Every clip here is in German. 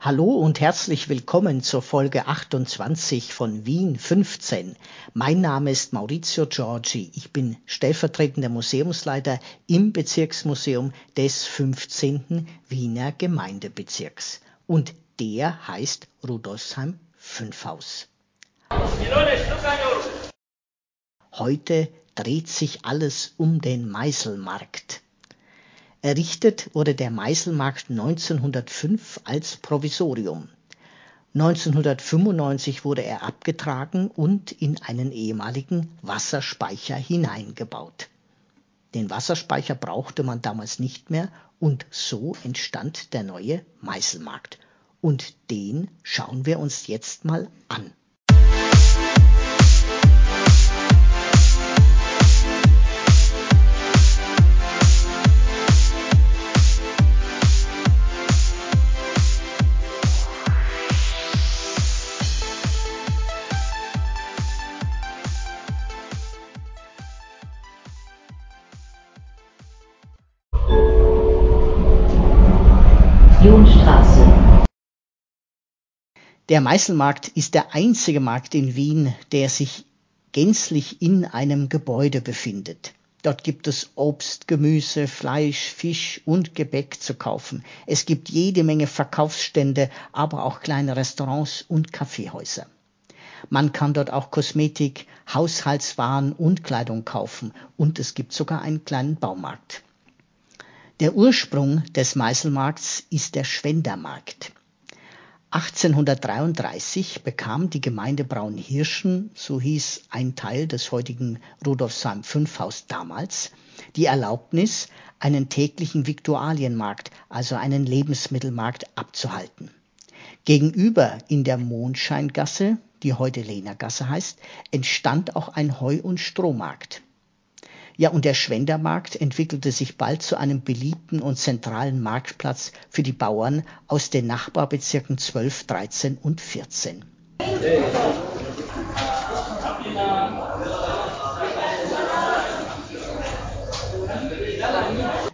Hallo und herzlich willkommen zur Folge 28 von Wien 15. Mein Name ist Maurizio Giorgi. Ich bin stellvertretender Museumsleiter im Bezirksmuseum des 15. Wiener Gemeindebezirks. Und der heißt Rudolfsheim 5 Haus. Heute dreht sich alles um den Meißelmarkt. Errichtet wurde der Meißelmarkt 1905 als Provisorium. 1995 wurde er abgetragen und in einen ehemaligen Wasserspeicher hineingebaut. Den Wasserspeicher brauchte man damals nicht mehr und so entstand der neue Meißelmarkt. Und den schauen wir uns jetzt mal an. Der Meißelmarkt ist der einzige Markt in Wien, der sich gänzlich in einem Gebäude befindet. Dort gibt es Obst, Gemüse, Fleisch, Fisch und Gebäck zu kaufen. Es gibt jede Menge Verkaufsstände, aber auch kleine Restaurants und Kaffeehäuser. Man kann dort auch Kosmetik, Haushaltswaren und Kleidung kaufen und es gibt sogar einen kleinen Baumarkt. Der Ursprung des Meißelmarkts ist der Schwendermarkt. 1833 bekam die Gemeinde Braunhirschen, so hieß ein Teil des heutigen Rudolfsheim 5 Haus damals, die Erlaubnis, einen täglichen Viktualienmarkt, also einen Lebensmittelmarkt abzuhalten. Gegenüber in der Mondscheingasse, die heute Lehnergasse heißt, entstand auch ein Heu- und Strohmarkt. Ja, und der Schwendermarkt entwickelte sich bald zu einem beliebten und zentralen Marktplatz für die Bauern aus den Nachbarbezirken 12, 13 und 14.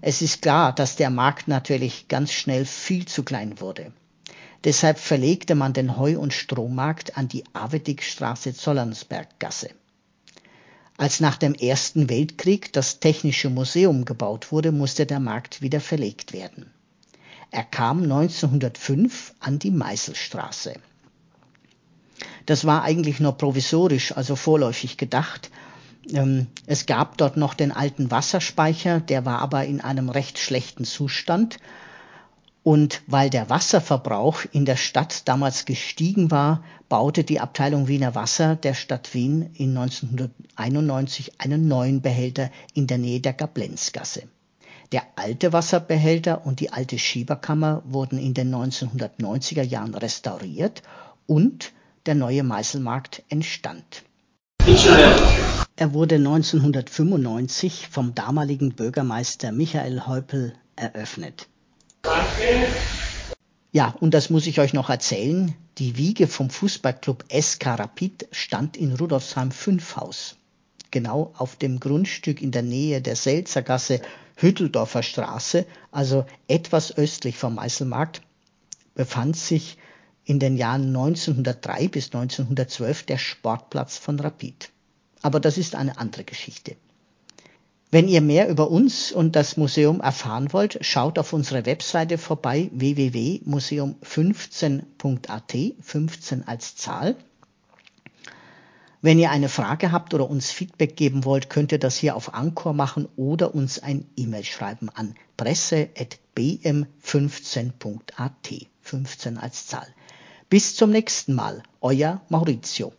Es ist klar, dass der Markt natürlich ganz schnell viel zu klein wurde. Deshalb verlegte man den Heu- und Strohmarkt an die Avedickstraße Zollernsberggasse. Als nach dem Ersten Weltkrieg das Technische Museum gebaut wurde, musste der Markt wieder verlegt werden. Er kam 1905 an die Meißelstraße. Das war eigentlich nur provisorisch, also vorläufig gedacht. Ähm, es gab dort noch den alten Wasserspeicher, der war aber in einem recht schlechten Zustand und weil der Wasserverbrauch in der Stadt damals gestiegen war, baute die Abteilung Wiener Wasser der Stadt Wien in 1991 einen neuen Behälter in der Nähe der Gablenzgasse. Der alte Wasserbehälter und die alte Schieberkammer wurden in den 1990er Jahren restauriert und der neue Meißelmarkt entstand. Er wurde 1995 vom damaligen Bürgermeister Michael Häupl eröffnet. Ja, und das muss ich euch noch erzählen. Die Wiege vom Fußballclub SK Rapid stand in Rudolfsheim 5 Haus. Genau auf dem Grundstück in der Nähe der Selzergasse, Hütteldorfer Straße, also etwas östlich vom Meißelmarkt, befand sich in den Jahren 1903 bis 1912 der Sportplatz von Rapid. Aber das ist eine andere Geschichte. Wenn ihr mehr über uns und das Museum erfahren wollt, schaut auf unsere Webseite vorbei www.museum15.at, 15 als Zahl. Wenn ihr eine Frage habt oder uns Feedback geben wollt, könnt ihr das hier auf Anchor machen oder uns ein E-Mail schreiben an presse.bm15.at, 15 als Zahl. Bis zum nächsten Mal, euer Maurizio.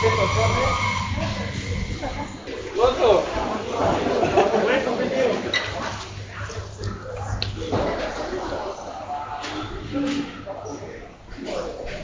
Checo, corre. Loco.